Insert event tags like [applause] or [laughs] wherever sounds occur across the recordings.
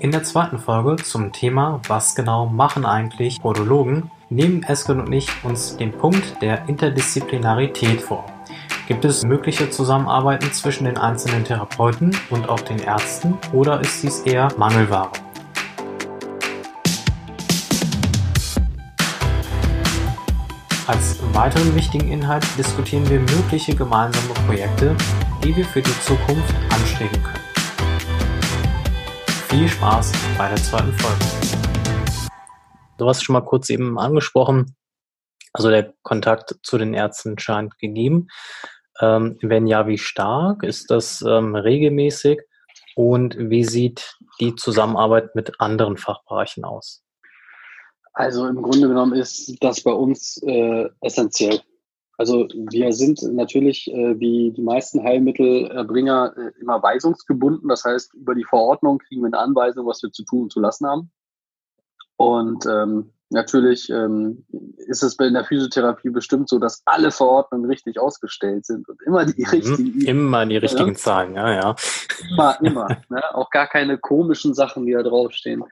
In der zweiten Folge zum Thema Was genau machen eigentlich Podologen, nehmen Esken und ich uns den Punkt der Interdisziplinarität vor. Gibt es mögliche Zusammenarbeiten zwischen den einzelnen Therapeuten und auch den Ärzten oder ist dies eher Mangelware? Als weiteren wichtigen Inhalt diskutieren wir mögliche gemeinsame Projekte, die wir für die Zukunft anstreben können. Viel Spaß bei der zweiten Folge. Du hast schon mal kurz eben angesprochen, also der Kontakt zu den Ärzten scheint gegeben. Ähm, wenn ja, wie stark? Ist das ähm, regelmäßig? Und wie sieht die Zusammenarbeit mit anderen Fachbereichen aus? Also im Grunde genommen ist das bei uns äh, essentiell. Also wir sind natürlich äh, wie die meisten Heilmittelbringer äh, immer weisungsgebunden. Das heißt, über die Verordnung kriegen wir eine Anweisung, was wir zu tun und zu lassen haben. Und ähm, natürlich ähm, ist es in der Physiotherapie bestimmt so, dass alle Verordnungen richtig ausgestellt sind und immer die mhm, richtigen. Immer die richtigen ja? Zahlen, ja, ja. Immer, immer. ne? Auch gar keine komischen Sachen, die da draufstehen.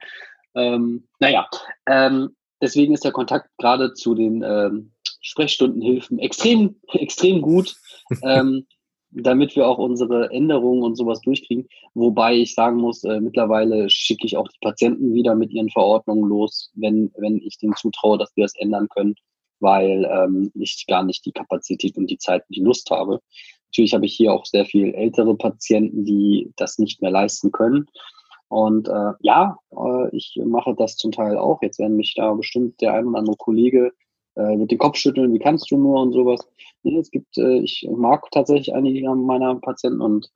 Ähm, naja, ähm, deswegen ist der Kontakt gerade zu den ähm, Sprechstundenhilfen extrem, [laughs] extrem gut, ähm, damit wir auch unsere Änderungen und sowas durchkriegen. Wobei ich sagen muss, äh, mittlerweile schicke ich auch die Patienten wieder mit ihren Verordnungen los, wenn, wenn ich denen zutraue, dass wir das ändern können, weil ähm, ich gar nicht die Kapazität und die Zeit und die Lust habe. Natürlich habe ich hier auch sehr viel ältere Patienten, die das nicht mehr leisten können. Und äh, ja, äh, ich mache das zum Teil auch. Jetzt werden mich da bestimmt der ein oder andere Kollege äh, mit dem Kopf schütteln, wie kannst du nur und sowas. Nee, es gibt, äh, ich mag tatsächlich einige meiner Patienten und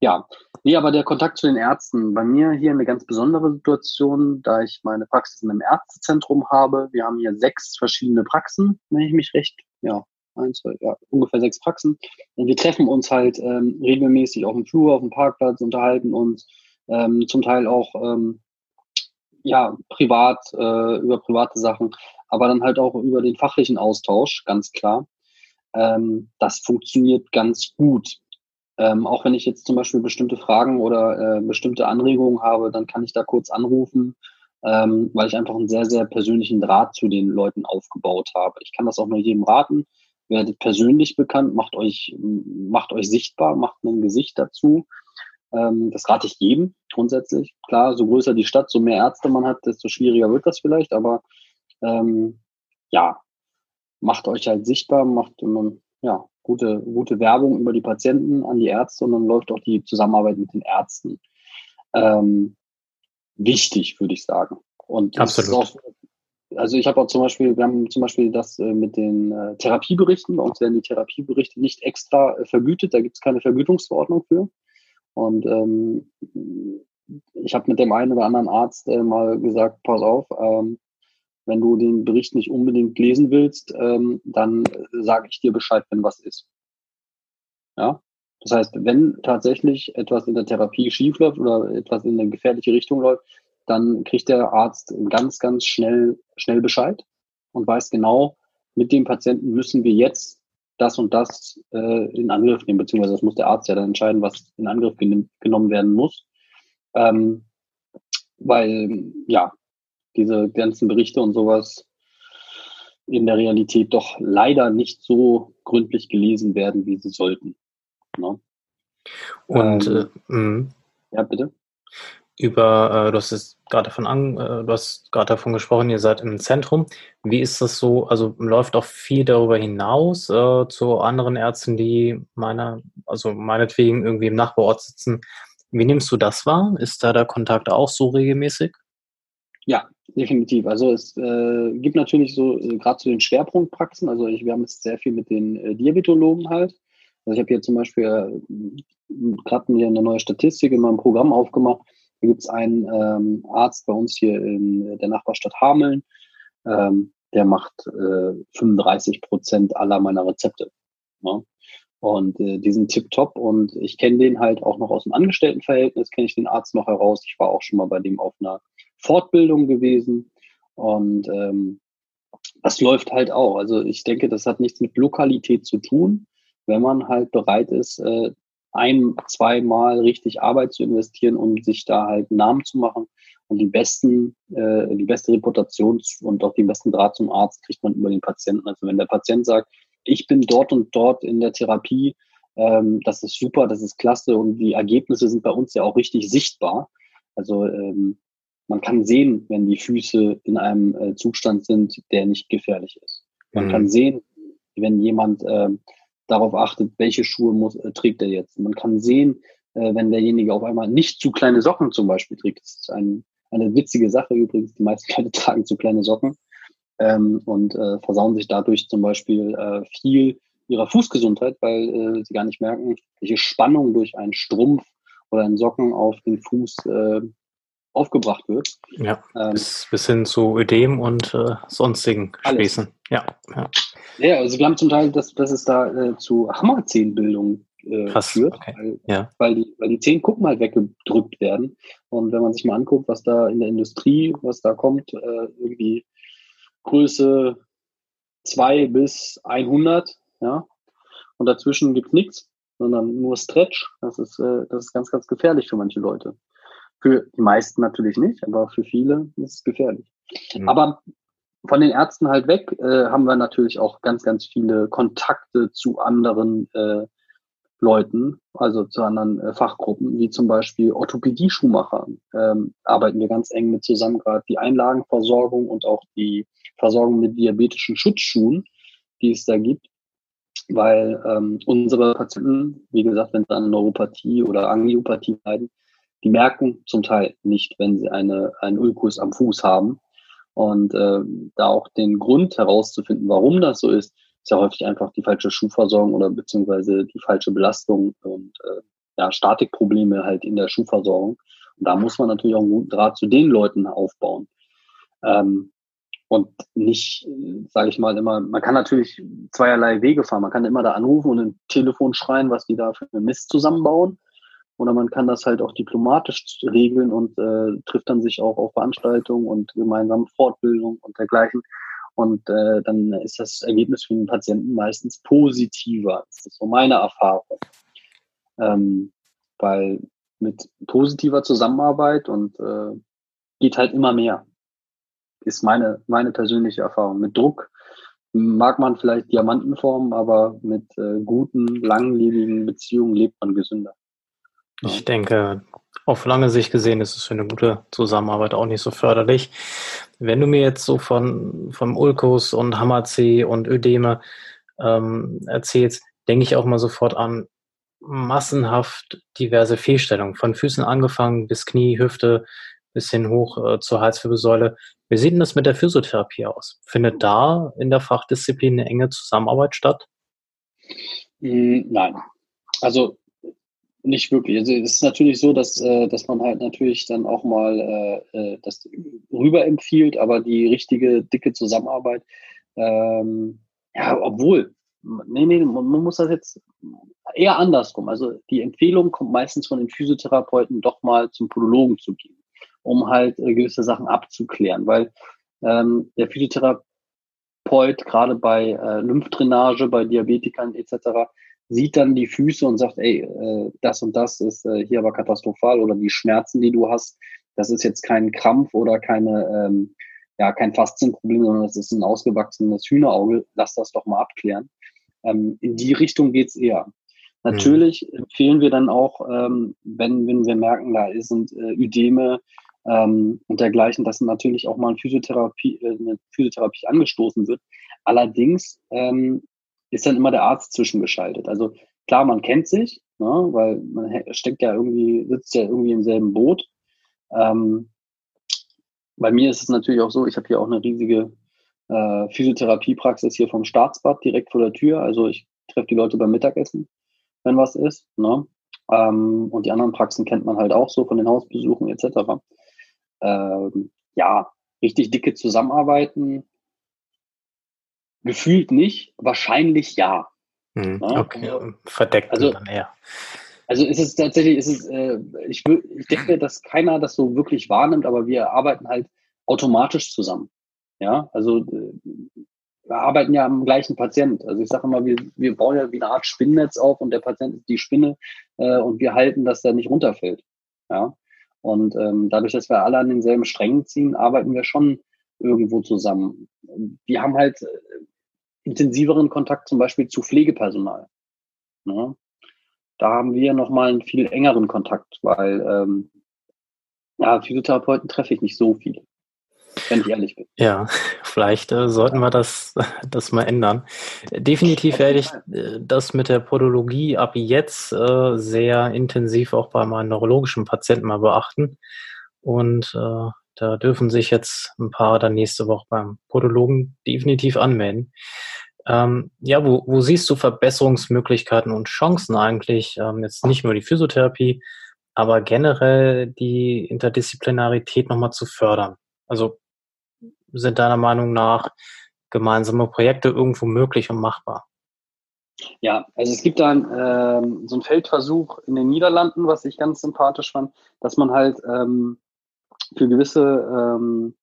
ja, nee, aber der Kontakt zu den Ärzten, bei mir hier eine ganz besondere Situation, da ich meine Praxis in einem Ärztezentrum habe. Wir haben hier sechs verschiedene Praxen, wenn ich mich recht, ja, eins, zwei, ja, ungefähr sechs Praxen. Und wir treffen uns halt ähm, regelmäßig auf dem Flur, auf dem Parkplatz, unterhalten uns ähm, zum Teil auch ähm, ja privat äh, über private Sachen, aber dann halt auch über den fachlichen Austausch, ganz klar. Ähm, das funktioniert ganz gut. Ähm, auch wenn ich jetzt zum Beispiel bestimmte Fragen oder äh, bestimmte Anregungen habe, dann kann ich da kurz anrufen, ähm, weil ich einfach einen sehr, sehr persönlichen Draht zu den Leuten aufgebaut habe. Ich kann das auch nur jedem raten. Werdet persönlich bekannt, macht euch, macht euch sichtbar, macht ein Gesicht dazu. Ähm, das rate ich jedem grundsätzlich. Klar, so größer die Stadt, so mehr Ärzte man hat, desto schwieriger wird das vielleicht, aber ähm, ja, macht euch halt sichtbar, macht ähm, ja, gute, gute Werbung über die Patienten an die Ärzte und dann läuft auch die Zusammenarbeit mit den Ärzten. Ähm, wichtig, würde ich sagen. Und Absolut. Auch, also ich habe auch zum Beispiel, wir haben zum Beispiel das äh, mit den äh, Therapieberichten. Bei uns werden die Therapieberichte nicht extra äh, vergütet, da gibt es keine Vergütungsverordnung für. Und ähm, ich habe mit dem einen oder anderen Arzt äh, mal gesagt, pass auf, ähm, wenn du den Bericht nicht unbedingt lesen willst, ähm, dann sage ich dir Bescheid, wenn was ist. Ja, das heißt, wenn tatsächlich etwas in der Therapie schiefläuft oder etwas in eine gefährliche Richtung läuft, dann kriegt der Arzt ganz, ganz schnell, schnell Bescheid und weiß genau, mit dem Patienten müssen wir jetzt das und das äh, in Angriff nehmen, beziehungsweise das muss der Arzt ja dann entscheiden, was in Angriff gen genommen werden muss. Ähm, weil, ja, diese ganzen Berichte und sowas in der Realität doch leider nicht so gründlich gelesen werden, wie sie sollten. Ne? Und ähm, äh, ja, bitte über, äh, du hast es gerade davon an, äh, du hast gerade davon gesprochen, ihr seid im Zentrum. Wie ist das so? Also läuft auch viel darüber hinaus äh, zu anderen Ärzten, die meiner, also meinetwegen irgendwie im Nachbarort sitzen. Wie nimmst du das wahr? Ist da der Kontakt auch so regelmäßig? Ja, definitiv. Also es äh, gibt natürlich so, äh, gerade zu den Schwerpunktpraxen, also ich, wir haben jetzt sehr viel mit den äh, Diabetologen halt. Also ich habe hier zum Beispiel äh, gerade hier eine neue Statistik in meinem Programm aufgemacht hier gibt es einen ähm, Arzt bei uns hier in der Nachbarstadt Hameln, ähm, der macht äh, 35 Prozent aller meiner Rezepte. Ne? Und äh, die sind tipptopp und ich kenne den halt auch noch aus dem Angestelltenverhältnis, kenne ich den Arzt noch heraus. Ich war auch schon mal bei dem auf einer Fortbildung gewesen und ähm, das läuft halt auch. Also ich denke, das hat nichts mit Lokalität zu tun, wenn man halt bereit ist, äh, ein, zweimal richtig Arbeit zu investieren, um sich da halt Namen zu machen. Und die besten, äh, die beste Reputation und auch den besten Draht zum Arzt kriegt man über den Patienten. Also wenn der Patient sagt, ich bin dort und dort in der Therapie, ähm, das ist super, das ist klasse und die Ergebnisse sind bei uns ja auch richtig sichtbar. Also ähm, man kann sehen, wenn die Füße in einem äh, Zustand sind, der nicht gefährlich ist. Man mhm. kann sehen, wenn jemand äh, darauf achtet, welche Schuhe muss, äh, trägt er jetzt. Man kann sehen, äh, wenn derjenige auf einmal nicht zu kleine Socken zum Beispiel trägt. Das ist ein, eine witzige Sache übrigens. Die meisten [laughs] Leute tragen zu kleine Socken ähm, und äh, versauen sich dadurch zum Beispiel äh, viel ihrer Fußgesundheit, weil sie gar nicht merken, welche Spannung durch einen Strumpf oder einen Socken auf den Fuß äh, aufgebracht wird. Ja, ähm, bis, bis hin zu Ödem und äh, sonstigen Späßen. Ja, ja. Ja, also wir haben zum Teil, dass, dass es da äh, zu Hammerzehenbildung äh, Krass, führt, okay. weil, ja. weil, die, weil die Zehen, guck mal, weggedrückt werden. Und wenn man sich mal anguckt, was da in der Industrie, was da kommt, äh, irgendwie Größe 2 bis 100, ja, und dazwischen gibt's nichts, sondern nur Stretch. Das ist, äh, das ist ganz, ganz gefährlich für manche Leute. Für die meisten natürlich nicht, aber für viele ist es gefährlich. Mhm. Aber von den Ärzten halt weg äh, haben wir natürlich auch ganz, ganz viele Kontakte zu anderen äh, Leuten, also zu anderen äh, Fachgruppen, wie zum Beispiel Orthopädie-Schuhmacher. Ähm, arbeiten wir ganz eng mit zusammen, gerade die Einlagenversorgung und auch die Versorgung mit diabetischen Schutzschuhen, die es da gibt. Weil ähm, unsere Patienten, wie gesagt, wenn sie an Neuropathie oder Angiopathie leiden, die merken zum Teil nicht, wenn sie eine, einen Ulkus am Fuß haben. Und äh, da auch den Grund herauszufinden, warum das so ist, ist ja häufig einfach die falsche Schuhversorgung oder beziehungsweise die falsche Belastung und äh, ja, Statikprobleme halt in der Schuhversorgung. Und da muss man natürlich auch einen guten Draht zu den Leuten aufbauen. Ähm, und nicht, sage ich mal, immer, man kann natürlich zweierlei Wege fahren. Man kann immer da anrufen und ein Telefon schreien, was die da für Mist zusammenbauen. Oder man kann das halt auch diplomatisch regeln und äh, trifft dann sich auch auf Veranstaltungen und gemeinsame Fortbildung und dergleichen. Und äh, dann ist das Ergebnis für den Patienten meistens positiver. Das ist so meine Erfahrung. Ähm, weil mit positiver Zusammenarbeit und äh, geht halt immer mehr. Ist meine, meine persönliche Erfahrung. Mit Druck mag man vielleicht Diamanten formen, aber mit äh, guten, langlebigen Beziehungen lebt man gesünder. Ich denke, auf lange Sicht gesehen ist es für eine gute Zusammenarbeit auch nicht so förderlich. Wenn du mir jetzt so von vom Ulkus und Hammerzeh und Ödeme ähm, erzählst, denke ich auch mal sofort an massenhaft diverse Fehlstellungen, von Füßen angefangen bis Knie, Hüfte, bis hin hoch äh, zur Halswirbelsäule. Wie sieht denn das mit der Physiotherapie aus? Findet da in der Fachdisziplin eine enge Zusammenarbeit statt? Hm, nein. Also nicht wirklich. Also es ist natürlich so, dass, äh, dass man halt natürlich dann auch mal äh, äh, das rüber empfiehlt, aber die richtige dicke Zusammenarbeit, ähm, ja, obwohl, nee, nee, man, man muss das jetzt eher andersrum. Also die Empfehlung kommt meistens von den Physiotherapeuten, doch mal zum Podologen zu gehen, um halt äh, gewisse Sachen abzuklären, weil ähm, der Physiotherapeut gerade bei äh, Lymphdrainage, bei Diabetikern etc sieht dann die Füße und sagt, ey, äh, das und das ist äh, hier aber katastrophal oder die Schmerzen, die du hast, das ist jetzt kein Krampf oder keine, ähm, ja, kein Faszienproblem, sondern das ist ein ausgewachsenes Hühnerauge, lass das doch mal abklären. Ähm, in die Richtung geht's eher. Natürlich mhm. empfehlen wir dann auch, ähm, wenn, wenn wir merken, da sind äh, Ödeme ähm, und dergleichen, dass natürlich auch mal eine Physiotherapie, äh, eine Physiotherapie angestoßen wird. Allerdings ähm, ist dann immer der Arzt zwischengeschaltet. Also klar, man kennt sich, ne, weil man steckt ja irgendwie, sitzt ja irgendwie im selben Boot. Ähm, bei mir ist es natürlich auch so, ich habe hier auch eine riesige äh, Physiotherapiepraxis hier vom Staatsbad direkt vor der Tür. Also ich treffe die Leute beim Mittagessen, wenn was ist. Ne? Ähm, und die anderen Praxen kennt man halt auch so von den Hausbesuchen etc. Ähm, ja, richtig dicke Zusammenarbeiten Gefühlt nicht, wahrscheinlich ja. Hm, okay, also, verdeckt also, dann eher. Also ist es tatsächlich, ist es, äh, ich, ich denke, dass keiner das so wirklich wahrnimmt, aber wir arbeiten halt automatisch zusammen. Ja, also äh, wir arbeiten ja am gleichen Patient. Also ich sage immer, wir, wir bauen ja wie eine Art Spinnennetz auf und der Patient ist die Spinne äh, und wir halten, dass der nicht runterfällt. Ja. Und ähm, dadurch, dass wir alle an denselben Strängen ziehen, arbeiten wir schon irgendwo zusammen. Wir haben halt äh, intensiveren Kontakt zum Beispiel zu Pflegepersonal. Ne? Da haben wir nochmal einen viel engeren Kontakt, weil ähm, ja, Physiotherapeuten treffe ich nicht so viele wenn ich ehrlich bin. Ja, [laughs] vielleicht äh, sollten wir das, [laughs] das mal ändern. Definitiv werde ich äh, das mit der Podologie ab jetzt äh, sehr intensiv auch bei meinen neurologischen Patienten mal beachten. Und äh, da dürfen sich jetzt ein paar dann nächste Woche beim Podologen definitiv anmelden. Ähm, ja, wo, wo siehst du Verbesserungsmöglichkeiten und Chancen eigentlich? Ähm, jetzt nicht nur die Physiotherapie, aber generell die Interdisziplinarität nochmal zu fördern. Also sind deiner Meinung nach gemeinsame Projekte irgendwo möglich und machbar? Ja, also es gibt da ähm, so einen Feldversuch in den Niederlanden, was ich ganz sympathisch fand, dass man halt ähm, für gewisse ähm,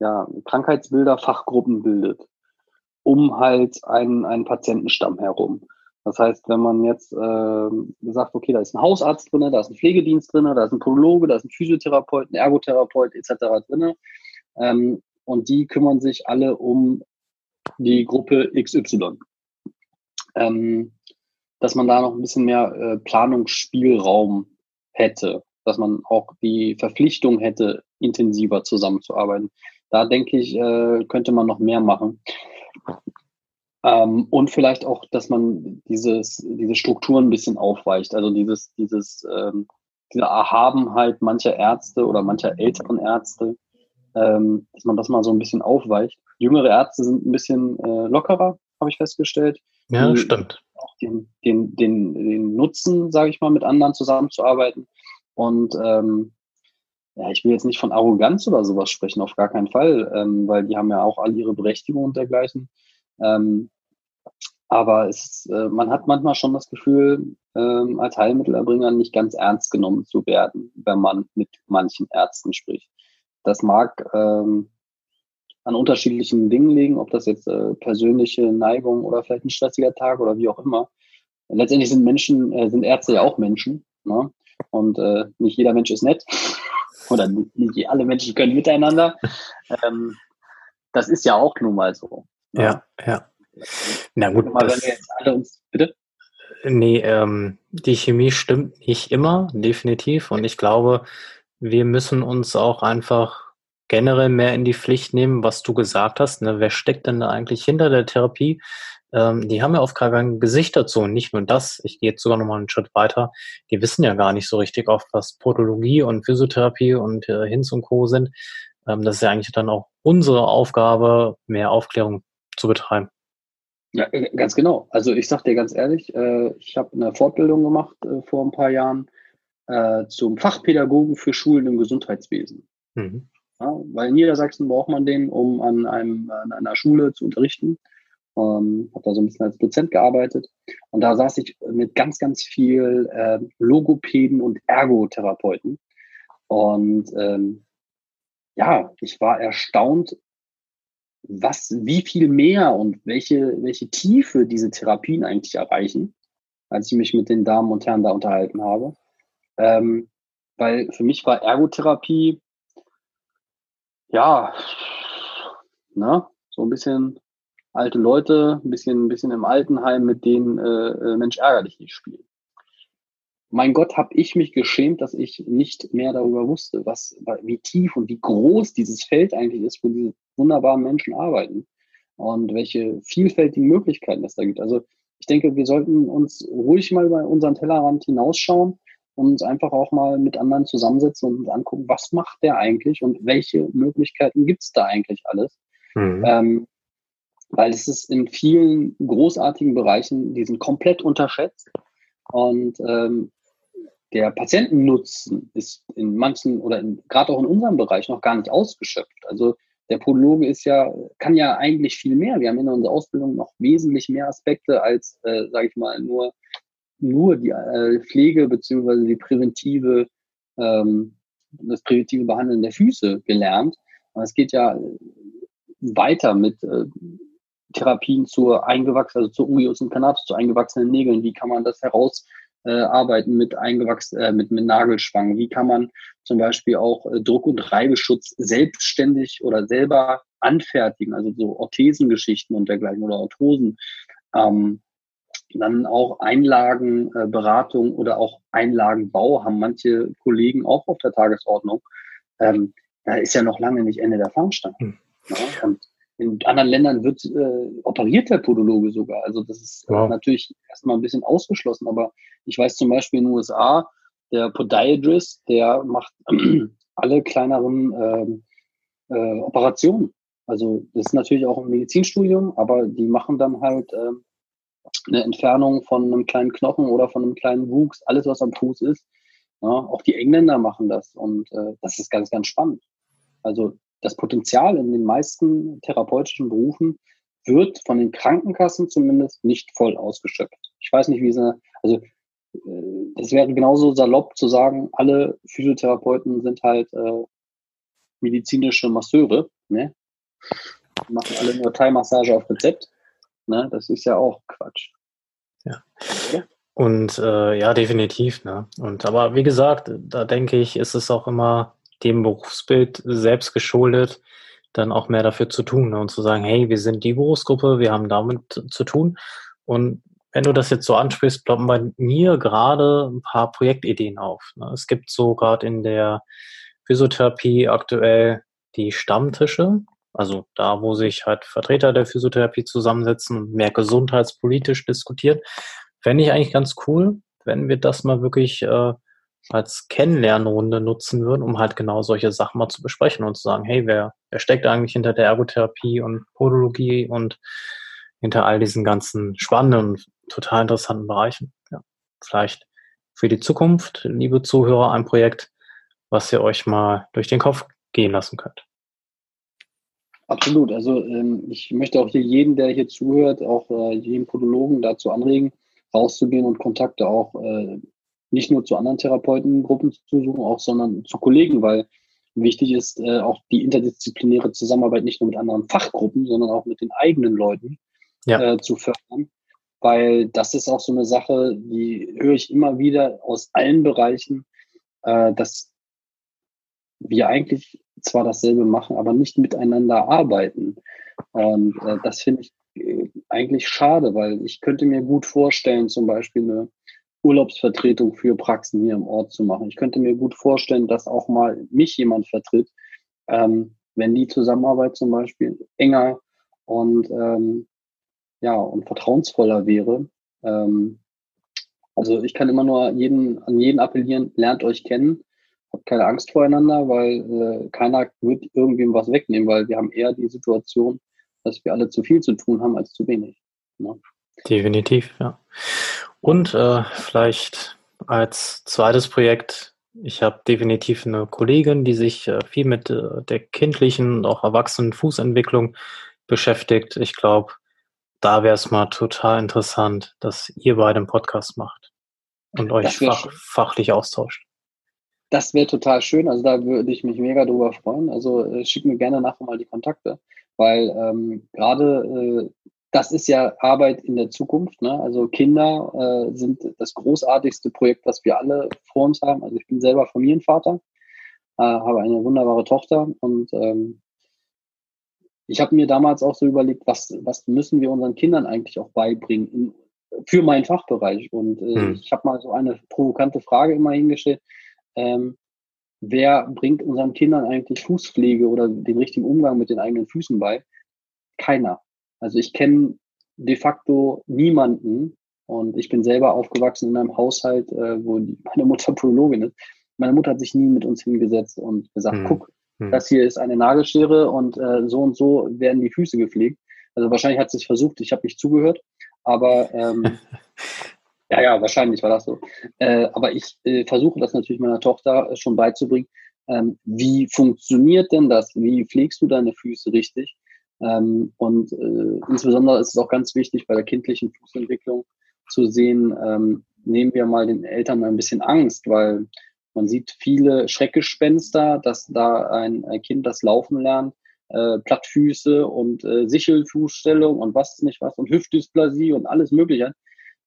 ja, Krankheitsbilder Fachgruppen bildet, um halt einen, einen Patientenstamm herum. Das heißt, wenn man jetzt äh, sagt, okay, da ist ein Hausarzt drin, da ist ein Pflegedienst drin, da ist ein Podologe, da ist ein Physiotherapeut, ein Ergotherapeut etc. drin, ähm, und die kümmern sich alle um die Gruppe XY. Ähm, dass man da noch ein bisschen mehr äh, Planungsspielraum hätte, dass man auch die Verpflichtung hätte, intensiver zusammenzuarbeiten. Da denke ich, äh, könnte man noch mehr machen. Ähm, und vielleicht auch, dass man dieses, diese Strukturen ein bisschen aufweicht. Also dieses, dieses, ähm, diese Erhabenheit mancher Ärzte oder mancher älteren Ärzte, ähm, dass man das mal so ein bisschen aufweicht. Jüngere Ärzte sind ein bisschen äh, lockerer, habe ich festgestellt. Ja, die, stimmt. Auch den, den, den, den Nutzen, sage ich mal, mit anderen zusammenzuarbeiten. Und ähm, ja, ich will jetzt nicht von Arroganz oder sowas sprechen, auf gar keinen Fall, ähm, weil die haben ja auch all ihre Berechtigung und dergleichen. Ähm, aber es, äh, man hat manchmal schon das Gefühl, ähm, als Heilmittelerbringer nicht ganz ernst genommen zu werden, wenn man mit manchen Ärzten spricht. Das mag ähm, an unterschiedlichen Dingen liegen, ob das jetzt äh, persönliche Neigung oder vielleicht ein stressiger Tag oder wie auch immer. Letztendlich sind Menschen, äh, sind Ärzte ja auch Menschen. Ne? Und äh, nicht jeder Mensch ist nett. [laughs] oder nicht, alle Menschen können miteinander. [laughs] ähm, das ist ja auch nun mal so. Ne? Ja, ja. Na gut. Mal, das, wenn wir jetzt alle uns, bitte? Nee, ähm, die Chemie stimmt nicht immer, definitiv. Und ich glaube, wir müssen uns auch einfach generell mehr in die Pflicht nehmen, was du gesagt hast. Ne? Wer steckt denn da eigentlich hinter der Therapie? Ähm, die haben ja oft gar kein Gesicht dazu. Und nicht nur das, ich gehe jetzt sogar noch mal einen Schritt weiter. Die wissen ja gar nicht so richtig oft, was Podologie und Physiotherapie und äh, Hinz und Co. sind. Ähm, das ist ja eigentlich dann auch unsere Aufgabe, mehr Aufklärung zu betreiben. Ja, äh, ganz genau. Also ich sage dir ganz ehrlich, äh, ich habe eine Fortbildung gemacht äh, vor ein paar Jahren äh, zum Fachpädagogen für Schulen im Gesundheitswesen. Mhm. Ja, weil in Niedersachsen braucht man den, um an, einem, an einer Schule zu unterrichten. Ähm, habe da so ein bisschen als Dozent gearbeitet. Und da saß ich mit ganz, ganz viel äh, Logopäden und Ergotherapeuten. Und ähm, ja, ich war erstaunt, was, wie viel mehr und welche, welche Tiefe diese Therapien eigentlich erreichen, als ich mich mit den Damen und Herren da unterhalten habe. Ähm, weil für mich war Ergotherapie, ja, ne, so ein bisschen alte Leute, ein bisschen, ein bisschen im Altenheim, mit denen äh, äh Mensch ärger dich nicht spielen. Mein Gott, habe ich mich geschämt, dass ich nicht mehr darüber wusste, was, wie tief und wie groß dieses Feld eigentlich ist, wo diese wunderbaren Menschen arbeiten und welche vielfältigen Möglichkeiten es da gibt. Also ich denke, wir sollten uns ruhig mal über unseren Tellerrand hinausschauen und uns einfach auch mal mit anderen zusammensetzen und angucken, was macht der eigentlich und welche Möglichkeiten gibt es da eigentlich alles. Mhm. Ähm, weil es ist in vielen großartigen Bereichen, die sind komplett unterschätzt. Und ähm, der Patientennutzen ist in manchen oder gerade auch in unserem Bereich noch gar nicht ausgeschöpft. Also der Podologe ist ja, kann ja eigentlich viel mehr. Wir haben in unserer Ausbildung noch wesentlich mehr Aspekte als, äh, sage ich mal, nur nur die äh, Pflege beziehungsweise die präventive, ähm, das präventive Behandeln der Füße gelernt. Aber es geht ja weiter mit äh, Therapien zur eingewachsenen, also zur Unguius und Canatus, zu eingewachsenen Nägeln. Wie kann man das herausarbeiten äh, mit eingewachsen, äh, mit, mit Nagelschwangen? Wie kann man zum Beispiel auch äh, Druck- und Reibeschutz selbstständig oder selber anfertigen? Also so Orthesengeschichten und dergleichen oder Orthosen. Ähm, dann auch Einlagenberatung äh, oder auch Einlagenbau haben manche Kollegen auch auf der Tagesordnung. Ähm, da ist ja noch lange nicht Ende der Fahnenstange. Hm. Ja, und in anderen Ländern wird äh, operiert der Podologe sogar. Also das ist wow. natürlich erstmal ein bisschen ausgeschlossen, aber ich weiß zum Beispiel in den USA, der Podiatrist, der macht [clears throat] alle kleineren ähm, äh, Operationen. Also das ist natürlich auch ein Medizinstudium, aber die machen dann halt äh, eine Entfernung von einem kleinen Knochen oder von einem kleinen Wuchs, alles was am Fuß ist. Ja, auch die Engländer machen das und äh, das ist ganz, ganz spannend. Also das Potenzial in den meisten therapeutischen Berufen wird von den Krankenkassen zumindest nicht voll ausgeschöpft. Ich weiß nicht, wie es, also es äh, wäre genauso salopp zu sagen, alle Physiotherapeuten sind halt äh, medizinische Masseure, ne? Die machen alle nur Thai-Massage auf Rezept. Ne? Das ist ja auch Quatsch. Ja. Und äh, ja, definitiv. Ne? Und aber wie gesagt, da denke ich, ist es auch immer dem Berufsbild selbst geschuldet, dann auch mehr dafür zu tun ne? und zu sagen, hey, wir sind die Berufsgruppe, wir haben damit zu tun. Und wenn du das jetzt so ansprichst, ploppen bei mir gerade ein paar Projektideen auf. Ne? Es gibt so gerade in der Physiotherapie aktuell die Stammtische, also da, wo sich halt Vertreter der Physiotherapie zusammensetzen mehr gesundheitspolitisch diskutieren. Fände ich eigentlich ganz cool, wenn wir das mal wirklich äh, als Kennenlernrunde nutzen würden, um halt genau solche Sachen mal zu besprechen und zu sagen, hey, wer, wer steckt eigentlich hinter der Ergotherapie und Podologie und hinter all diesen ganzen spannenden und total interessanten Bereichen. Ja, vielleicht für die Zukunft, liebe Zuhörer, ein Projekt, was ihr euch mal durch den Kopf gehen lassen könnt. Absolut. Also ähm, ich möchte auch hier jeden, der hier zuhört, auch äh, jeden Podologen dazu anregen, rauszugehen und Kontakte auch äh, nicht nur zu anderen Therapeutengruppen zu suchen, auch sondern zu Kollegen, weil wichtig ist äh, auch die interdisziplinäre Zusammenarbeit nicht nur mit anderen Fachgruppen, sondern auch mit den eigenen Leuten ja. äh, zu fördern. Weil das ist auch so eine Sache, die höre ich immer wieder aus allen Bereichen, äh, dass wir eigentlich zwar dasselbe machen, aber nicht miteinander arbeiten. Und äh, das finde ich äh, eigentlich schade, weil ich könnte mir gut vorstellen, zum Beispiel eine Urlaubsvertretung für Praxen hier im Ort zu machen. Ich könnte mir gut vorstellen, dass auch mal mich jemand vertritt, ähm, wenn die Zusammenarbeit zum Beispiel enger und ähm, ja und vertrauensvoller wäre. Ähm, also ich kann immer nur jeden, an jeden appellieren, lernt euch kennen, habt keine Angst voreinander, weil äh, keiner wird irgendwem was wegnehmen, weil wir haben eher die Situation, dass wir alle zu viel zu tun haben als zu wenig. Ne? Definitiv, ja. Und äh, vielleicht als zweites Projekt, ich habe definitiv eine Kollegin, die sich äh, viel mit äh, der kindlichen und auch erwachsenen Fußentwicklung beschäftigt. Ich glaube, da wäre es mal total interessant, dass ihr beide einen Podcast macht und euch fach, fachlich austauscht. Das wäre total schön. Also da würde ich mich mega drüber freuen. Also äh, schick mir gerne nachher mal die Kontakte, weil ähm, gerade äh, das ist ja Arbeit in der Zukunft. Ne? Also Kinder äh, sind das großartigste Projekt, was wir alle vor uns haben. Also ich bin selber Familienvater, äh, habe eine wunderbare Tochter und ähm, ich habe mir damals auch so überlegt, was, was müssen wir unseren Kindern eigentlich auch beibringen in, für meinen Fachbereich. Und äh, hm. ich habe mal so eine provokante Frage immer hingestellt ähm, wer bringt unseren Kindern eigentlich Fußpflege oder den richtigen Umgang mit den eigenen Füßen bei? Keiner. Also ich kenne de facto niemanden und ich bin selber aufgewachsen in einem Haushalt, äh, wo [laughs] meine Mutter Prologin ist. Meine Mutter hat sich nie mit uns hingesetzt und gesagt, hm. guck, hm. das hier ist eine Nagelschere und äh, so und so werden die Füße gepflegt. Also wahrscheinlich hat sie es versucht, ich habe nicht zugehört, aber ähm, [laughs] Ja, ja, wahrscheinlich war das so. Äh, aber ich äh, versuche das natürlich meiner Tochter schon beizubringen. Ähm, wie funktioniert denn das? Wie pflegst du deine Füße richtig? Ähm, und äh, insbesondere ist es auch ganz wichtig bei der kindlichen Fußentwicklung zu sehen, ähm, nehmen wir mal den Eltern ein bisschen Angst, weil man sieht viele Schreckgespenster, dass da ein Kind das Laufen lernt, äh, Plattfüße und äh, Sichelfußstellung und was nicht was und Hüftdysplasie und alles Mögliche,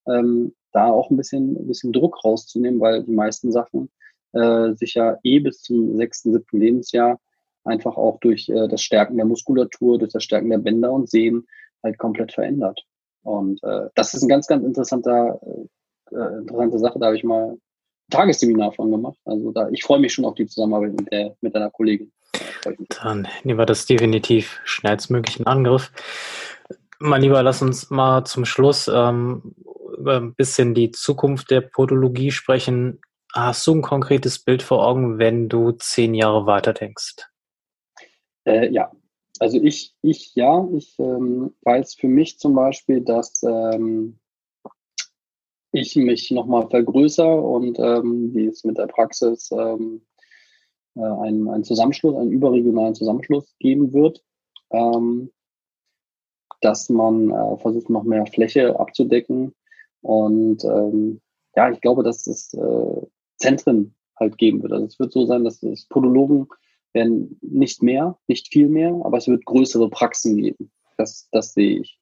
ähm, da auch ein bisschen, ein bisschen Druck rauszunehmen, weil die meisten Sachen äh, sich ja eh bis zum sechsten, siebten Lebensjahr einfach auch durch äh, das Stärken der Muskulatur, durch das Stärken der Bänder und Sehnen halt komplett verändert. Und äh, das ist ein ganz, ganz interessanter, äh, äh interessante Sache. Da habe ich mal ein Tagesseminar von gemacht. Also da, ich freue mich schon auf die Zusammenarbeit mit, der, mit deiner Kollegin. Dann nehmen wir das definitiv schnellstmöglich in Angriff. Mein Lieber, lass uns mal zum Schluss ähm, über ein bisschen die Zukunft der Podologie sprechen. Hast du ein konkretes Bild vor Augen, wenn du zehn Jahre weiter denkst? Äh, ja, also ich, ich ja, ich ähm, weiß für mich zum Beispiel, dass ähm, ich mich nochmal vergrößere und ähm, wie es mit der Praxis ähm, äh, einen, einen Zusammenschluss, einen überregionalen Zusammenschluss geben wird, ähm, dass man äh, versucht, noch mehr Fläche abzudecken. Und ähm, ja, ich glaube, dass es äh, Zentren halt geben wird. Also es wird so sein, dass es Podologen werden nicht mehr, nicht viel mehr, aber es wird größere Praxen geben. Das, das sehe ich.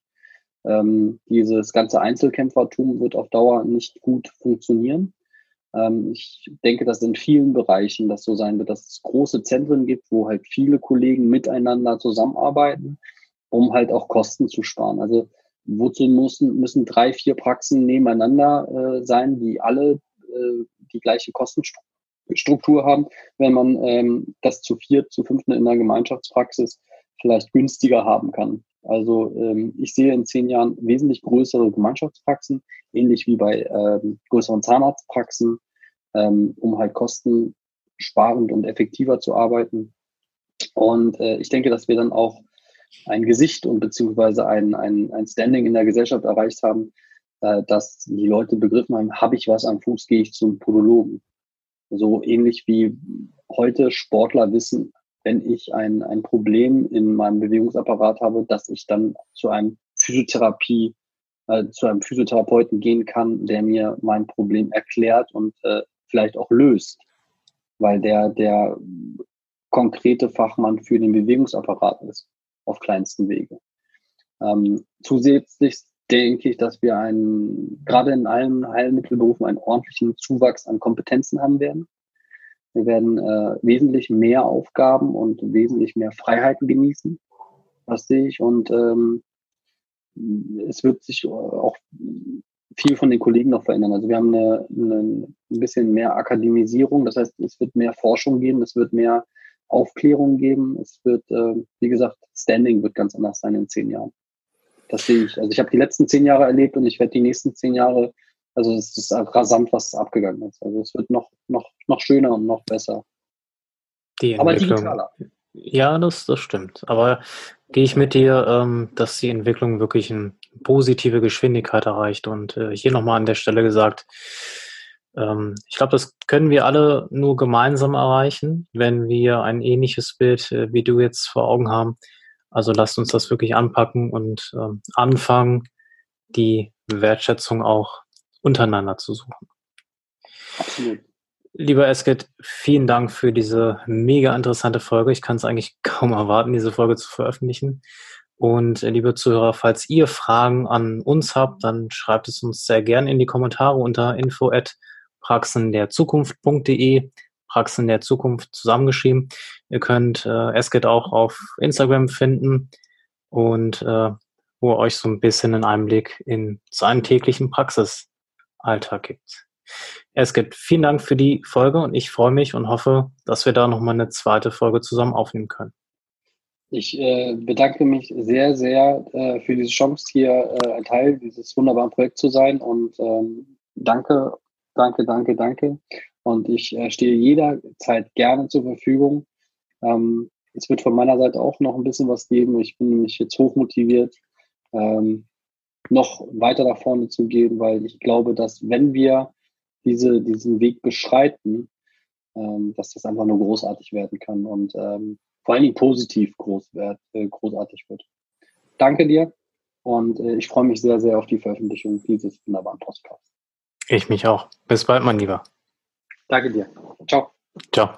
Ähm, dieses ganze Einzelkämpfertum wird auf Dauer nicht gut funktionieren. Ähm, ich denke, dass in vielen Bereichen das so sein wird, dass es große Zentren gibt, wo halt viele Kollegen miteinander zusammenarbeiten, um halt auch Kosten zu sparen. Also wozu müssen, müssen drei, vier Praxen nebeneinander äh, sein, die alle äh, die gleiche Kostenstruktur haben, wenn man ähm, das zu vier, zu fünften in einer Gemeinschaftspraxis vielleicht günstiger haben kann. Also ähm, ich sehe in zehn Jahren wesentlich größere Gemeinschaftspraxen, ähnlich wie bei ähm, größeren Zahnarztpraxen, ähm, um halt kostensparend und effektiver zu arbeiten. Und äh, ich denke, dass wir dann auch ein Gesicht und beziehungsweise ein, ein, ein Standing in der Gesellschaft erreicht haben, äh, dass die Leute begriffen haben, habe ich was am Fuß, gehe ich zum Podologen. So ähnlich wie heute Sportler wissen, wenn ich ein, ein Problem in meinem Bewegungsapparat habe, dass ich dann zu einem Physiotherapie, äh, zu einem Physiotherapeuten gehen kann, der mir mein Problem erklärt und äh, vielleicht auch löst, weil der der konkrete Fachmann für den Bewegungsapparat ist, auf kleinsten Wege. Ähm, zusätzlich denke ich, dass wir einen, gerade in allen Heilmittelberufen einen ordentlichen Zuwachs an Kompetenzen haben werden. Wir werden äh, wesentlich mehr Aufgaben und wesentlich mehr Freiheiten genießen. Das sehe ich. Und ähm, es wird sich auch viel von den Kollegen noch verändern. Also wir haben eine, eine, ein bisschen mehr Akademisierung. Das heißt, es wird mehr Forschung geben, es wird mehr Aufklärung geben. Es wird, äh, wie gesagt, Standing wird ganz anders sein in zehn Jahren. Das sehe ich. Also ich habe die letzten zehn Jahre erlebt und ich werde die nächsten zehn Jahre also es ist rasant, was abgegangen ist. Also es wird noch, noch, noch schöner und noch besser. Die Aber digitaler. Ja, das, das stimmt. Aber gehe ich mit dir, ähm, dass die Entwicklung wirklich eine positive Geschwindigkeit erreicht. Und äh, hier nochmal an der Stelle gesagt, ähm, ich glaube, das können wir alle nur gemeinsam erreichen, wenn wir ein ähnliches Bild äh, wie du jetzt vor Augen haben. Also lasst uns das wirklich anpacken und ähm, anfangen, die Wertschätzung auch untereinander zu suchen. Absolut. Lieber Esket, vielen Dank für diese mega interessante Folge. Ich kann es eigentlich [laughs] kaum erwarten, diese Folge zu veröffentlichen. Und äh, liebe Zuhörer, falls ihr Fragen an uns habt, dann schreibt es uns sehr gerne in die Kommentare unter info at praxenderzukunft.de Praxen der Zukunft zusammengeschrieben. Ihr könnt äh, Esket auch auf Instagram finden und äh, wo ihr euch so ein bisschen einen Einblick in seinen täglichen Praxis Alltag gibt. Es gibt vielen Dank für die Folge und ich freue mich und hoffe, dass wir da nochmal eine zweite Folge zusammen aufnehmen können. Ich äh, bedanke mich sehr, sehr äh, für diese Chance, hier äh, ein Teil dieses wunderbaren Projekts zu sein und ähm, danke, danke, danke, danke. Und ich äh, stehe jederzeit gerne zur Verfügung. Ähm, es wird von meiner Seite auch noch ein bisschen was geben. Ich bin nämlich jetzt hochmotiviert. Ähm, noch weiter nach vorne zu gehen, weil ich glaube, dass wenn wir diese, diesen Weg beschreiten, ähm, dass das einfach nur großartig werden kann und ähm, vor allen Dingen positiv groß wird, äh, großartig wird. Danke dir und äh, ich freue mich sehr, sehr auf die Veröffentlichung dieses wunderbaren Podcasts. Ich mich auch. Bis bald, mein Lieber. Danke dir. Ciao. Ciao.